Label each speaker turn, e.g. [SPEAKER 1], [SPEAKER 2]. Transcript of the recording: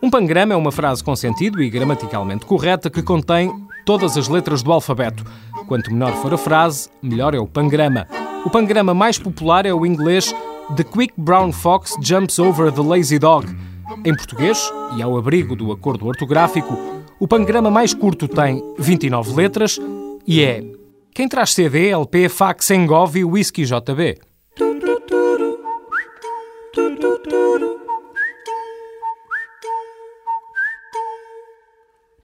[SPEAKER 1] Um pangrama é uma frase com sentido e gramaticalmente correta que contém todas as letras do alfabeto. Quanto menor for a frase, melhor é o pangrama. O pangrama mais popular é o inglês The Quick Brown Fox Jumps Over the Lazy Dog. Em português, e ao abrigo do acordo ortográfico, o pangrama mais curto tem 29 letras e é quem traz CD, LP, fax, Engov e Whisky JB.